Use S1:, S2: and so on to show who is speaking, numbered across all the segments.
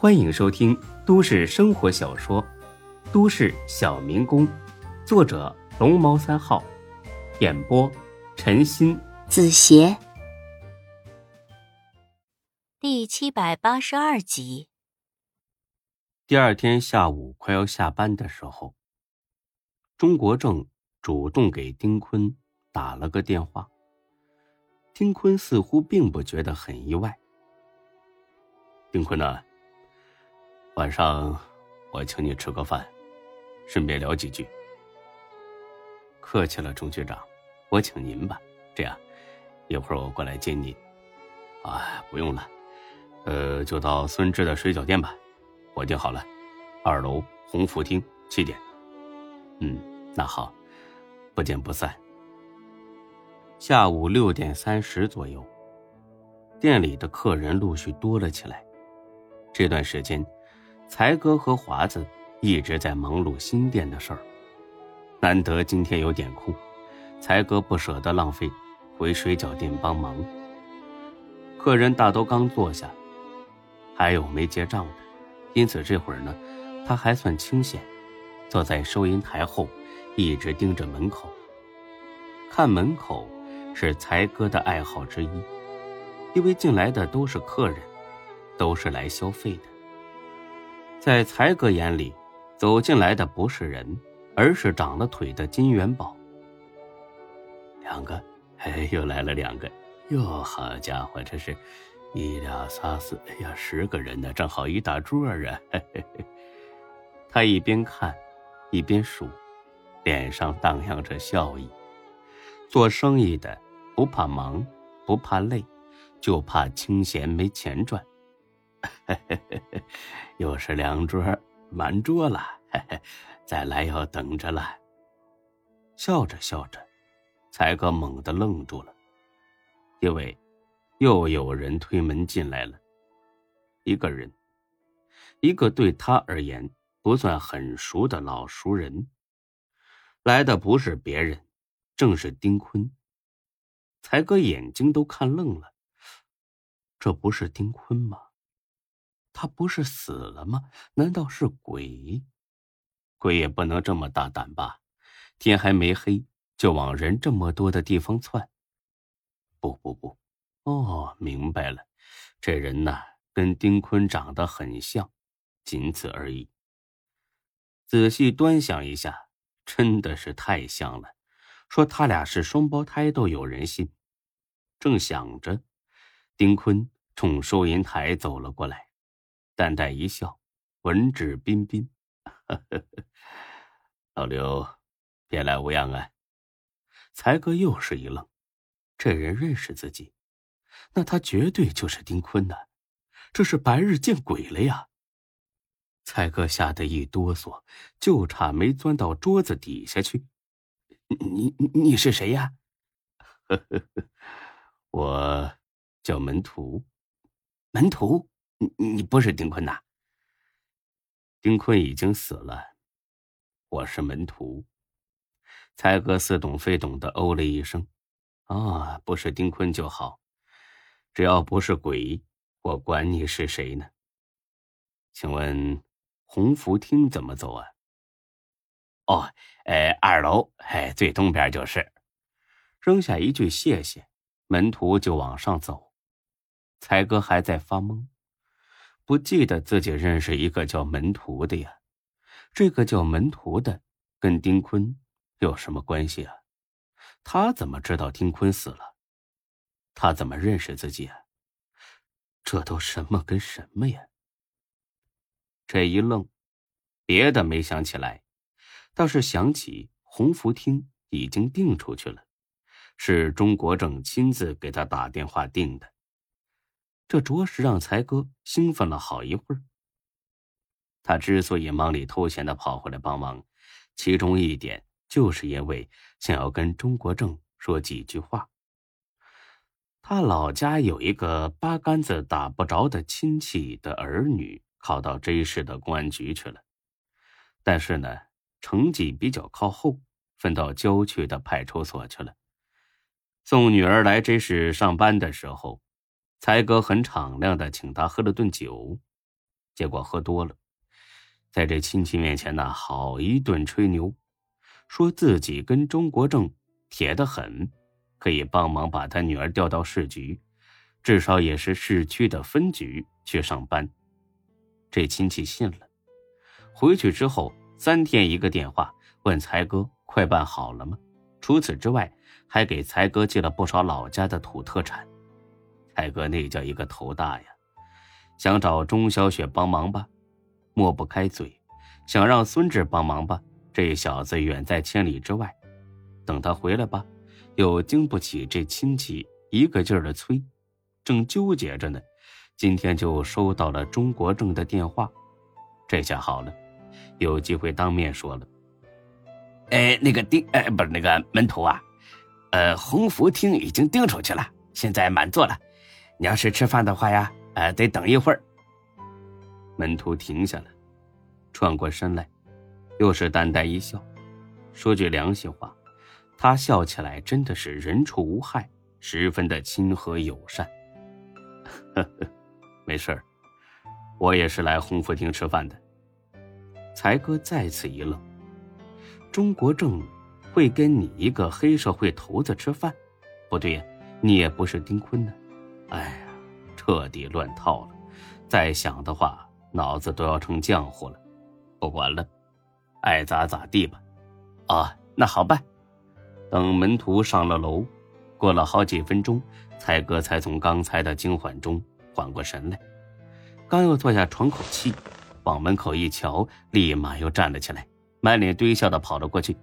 S1: 欢迎收听都市生活小说《都市小民工》，作者龙猫三号，演播陈鑫、
S2: 子邪，第七百八十二集。
S1: 第二天下午快要下班的时候，钟国正主动给丁坤打了个电话。丁坤似乎并不觉得很意外。丁坤呢？晚上，我请你吃个饭，顺便聊几句。客气了，钟局长，我请您吧。这样，一会儿我过来接您。啊，不用了，呃，就到孙志的水饺店吧，我订好了，二楼鸿福厅，七点。嗯，那好，不见不散。下午六点三十左右，店里的客人陆续多了起来。这段时间。才哥和华子一直在忙碌新店的事儿，难得今天有点空，才哥不舍得浪费，回水饺店帮忙。客人大都刚坐下，还有没结账的，因此这会儿呢，他还算清闲，坐在收银台后，一直盯着门口。看门口是才哥的爱好之一，因为进来的都是客人，都是来消费的。在才哥眼里，走进来的不是人，而是长了腿的金元宝。两个，哎，又来了两个，哟，好家伙，这是，一两三四，哎呀，十个人呢，正好一大桌啊！他一边看，一边数，脸上荡漾着笑意。做生意的不怕忙，不怕累，就怕清闲没钱赚。又是两桌满桌了，再来要等着了。笑着笑着，才哥猛地愣住了，因为又有人推门进来了。一个人，一个对他而言不算很熟的老熟人。来的不是别人，正是丁坤。才哥眼睛都看愣了，这不是丁坤吗？他不是死了吗？难道是鬼？鬼也不能这么大胆吧？天还没黑就往人这么多的地方窜。不不不，哦，明白了，这人呐，跟丁坤长得很像，仅此而已。仔细端详一下，真的是太像了。说他俩是双胞胎都有人信。正想着，丁坤冲收银台走了过来。淡淡一笑，文质彬彬。老刘，别来无恙啊！才哥又是一愣，这人认识自己，那他绝对就是丁坤呐！这是白日见鬼了呀！才哥吓得一哆嗦，就差没钻到桌子底下去。你你是谁呀？我叫门徒，门徒。你你不是丁坤呐？丁坤已经死了，我是门徒。才哥似懂非懂的哦了一声：“啊，不是丁坤就好，只要不是鬼，我管你是谁呢？请问鸿福厅怎么走啊？”“
S3: 哦，呃，二楼，哎，最东边就是。”
S1: 扔下一句谢谢，门徒就往上走。才哥还在发懵。不记得自己认识一个叫门徒的呀？这个叫门徒的跟丁坤有什么关系啊？他怎么知道丁坤死了？他怎么认识自己啊？这都什么跟什么呀？这一愣，别的没想起来，倒是想起鸿福厅已经订出去了，是钟国正亲自给他打电话订的。这着实让才哥兴奋了好一会儿。他之所以忙里偷闲的跑回来帮忙，其中一点就是因为想要跟钟国正说几句话。他老家有一个八竿子打不着的亲戚的儿女考到 J 市的公安局去了，但是呢，成绩比较靠后，分到郊区的派出所去了。送女儿来 J 市上班的时候。才哥很敞亮的请他喝了顿酒，结果喝多了，在这亲戚面前呢，好一顿吹牛，说自己跟钟国正铁得很，可以帮忙把他女儿调到市局，至少也是市区的分局去上班。这亲戚信了，回去之后三天一个电话，问才哥快办好了吗？除此之外，还给才哥寄了不少老家的土特产。海哥那叫一个头大呀！想找钟小雪帮忙吧，抹不开嘴；想让孙志帮忙吧，这小子远在千里之外，等他回来吧，又经不起这亲戚一个劲儿的催。正纠结着呢，今天就收到了钟国正的电话。这下好了，有机会当面说了。
S3: 哎，那个订，哎，不是那个门徒啊，呃，鸿福厅已经订出去了，现在满座了。你要是吃饭的话呀。呃，得等一会儿。
S1: 门徒停下了，转过身来，又是淡淡一笑。说句良心话，他笑起来真的是人畜无害，十分的亲和友善。呵呵，没事儿，我也是来鸿福厅吃饭的。才哥再次一愣：钟国正会跟你一个黑社会头子吃饭？不对呀，你也不是丁坤呢。哎呀。彻底乱套了，再想的话，脑子都要成浆糊了。不管了，爱咋咋地吧。
S3: 啊，那好办。
S1: 等门徒上了楼，过了好几分钟，才哥才从刚才的惊慌中缓过神来。刚要坐下喘口气，往门口一瞧，立马又站了起来，满脸堆笑的跑了过去。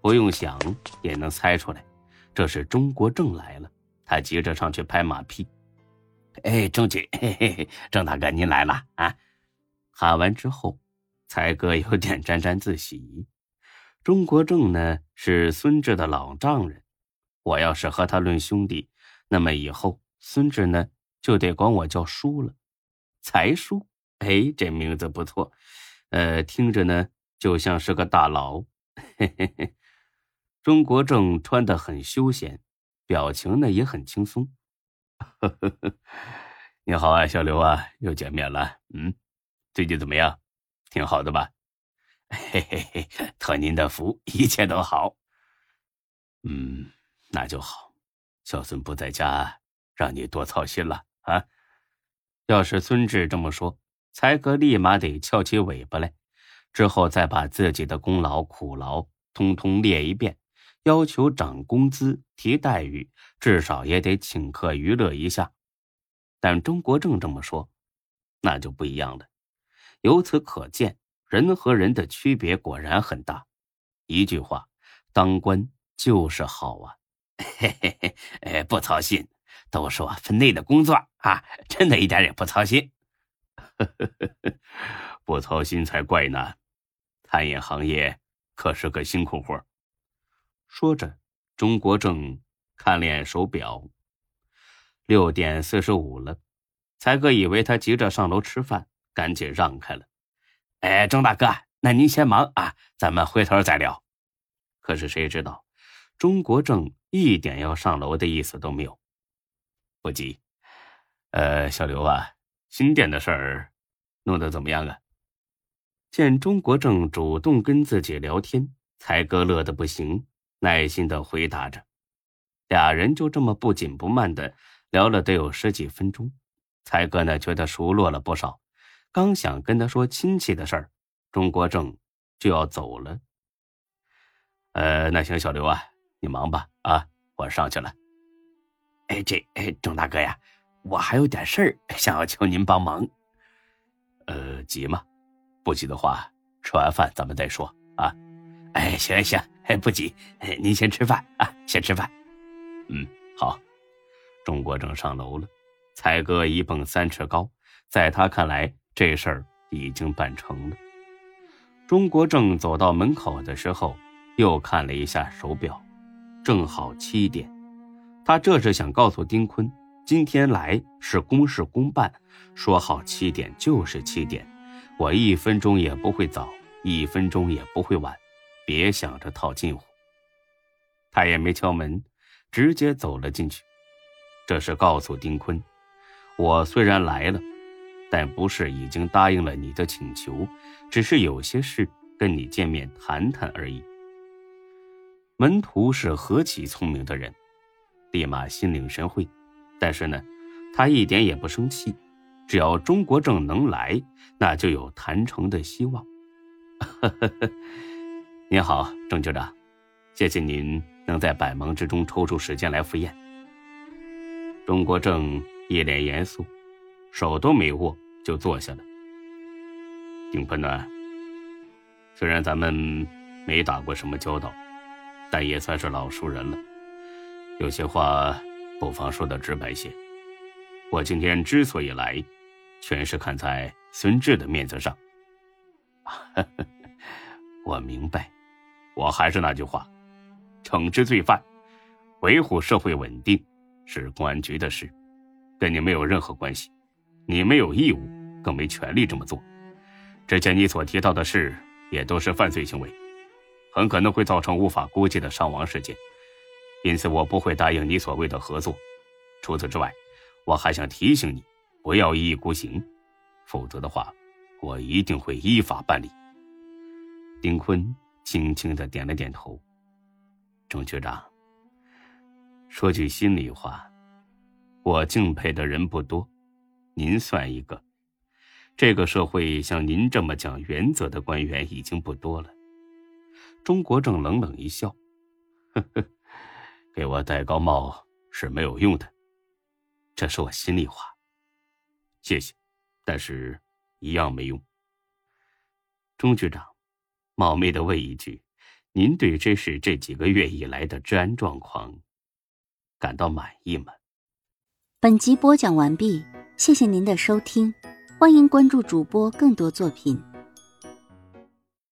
S1: 不用想也能猜出来，这是钟国正来了。他急着上去拍马屁。
S3: 哎，正局，嘿嘿嘿，郑大哥您来了啊！
S1: 喊完之后，才哥有点沾沾自喜。钟国正呢是孙志的老丈人，我要是和他论兄弟，那么以后孙志呢就得管我叫叔了。才叔，哎，这名字不错，呃，听着呢就像是个大佬。嘿嘿嘿，钟国正穿得很休闲，表情呢也很轻松。呵呵呵，你好啊，小刘啊，又见面了。嗯，最近怎么样？挺好的吧？
S3: 嘿嘿嘿，托您的福，一切都好。
S1: 嗯，那就好。小孙不在家，让你多操心了啊。要是孙志这么说，才哥立马得翘起尾巴来，之后再把自己的功劳苦劳通通列一遍。要求涨工资、提待遇，至少也得请客娱乐一下。但钟国正这么说，那就不一样了。由此可见，人和人的区别果然很大。一句话，当官就是好啊！
S3: 嘿嘿嘿，哎，不操心，都是我分内的工作啊，真的一点也不操心。
S1: 呵呵呵，不操心才怪呢。餐饮行业可是个辛苦活。说着，钟国正看了眼手表，六点四十五了。才哥以为他急着上楼吃饭，赶紧让开了。
S3: 哎，钟大哥，那您先忙啊，咱们回头再聊。
S1: 可是谁知道，钟国正一点要上楼的意思都没有。不急，呃，小刘啊，新店的事儿弄得怎么样啊？见钟国正主动跟自己聊天，才哥乐得不行。耐心的回答着，俩人就这么不紧不慢的聊了得有十几分钟。才哥呢觉得熟络了不少，刚想跟他说亲戚的事儿，钟国正就要走了。呃，那行，小刘啊，你忙吧，啊，我上去了。
S3: 哎，这哎，钟大哥呀，我还有点事儿想要求您帮忙。
S1: 呃，急吗？不急的话，吃完饭咱们再说啊。
S3: 哎，行行，哎不急，您先吃饭啊，先吃饭。
S1: 嗯，好。钟国正上楼了，才哥一蹦三尺高，在他看来，这事儿已经办成了。钟国正走到门口的时候，又看了一下手表，正好七点。他这是想告诉丁坤，今天来是公事公办，说好七点就是七点，我一分钟也不会早，一分钟也不会晚。别想着套近乎。他也没敲门，直接走了进去。这是告诉丁坤，我虽然来了，但不是已经答应了你的请求，只是有些事跟你见面谈谈而已。门徒是何其聪明的人，立马心领神会。但是呢，他一点也不生气，只要钟国正能来，那就有谈成的希望。呵呵呵您好，郑局长，谢谢您能在百忙之中抽出时间来赴宴。钟国正一脸严肃。手都没握就坐下了。丁坤呢？虽然咱们没打过什么交道，但也算是老熟人了。有些话不妨说的直白些。我今天之所以来，全是看在孙志的面子上。我明白，我还是那句话，惩治罪犯、维护社会稳定是公安局的事，跟你没有任何关系。你没有义务，更没权利这么做。之前你所提到的事，也都是犯罪行为，很可能会造成无法估计的伤亡事件。因此，我不会答应你所谓的合作。除此之外，我还想提醒你，不要一意孤行，否则的话，我一定会依法办理。丁坤轻轻的点了点头。钟局长，说句心里话，我敬佩的人不多。您算一个，这个社会像您这么讲原则的官员已经不多了。钟国正冷冷一笑：“呵呵，给我戴高帽是没有用的，这是我心里话。谢谢，但是一样没用。”钟局长，冒昧的问一句，您对这是这几个月以来的治安状况感到满意吗？
S2: 本集播讲完毕。谢谢您的收听，欢迎关注主播更多作品。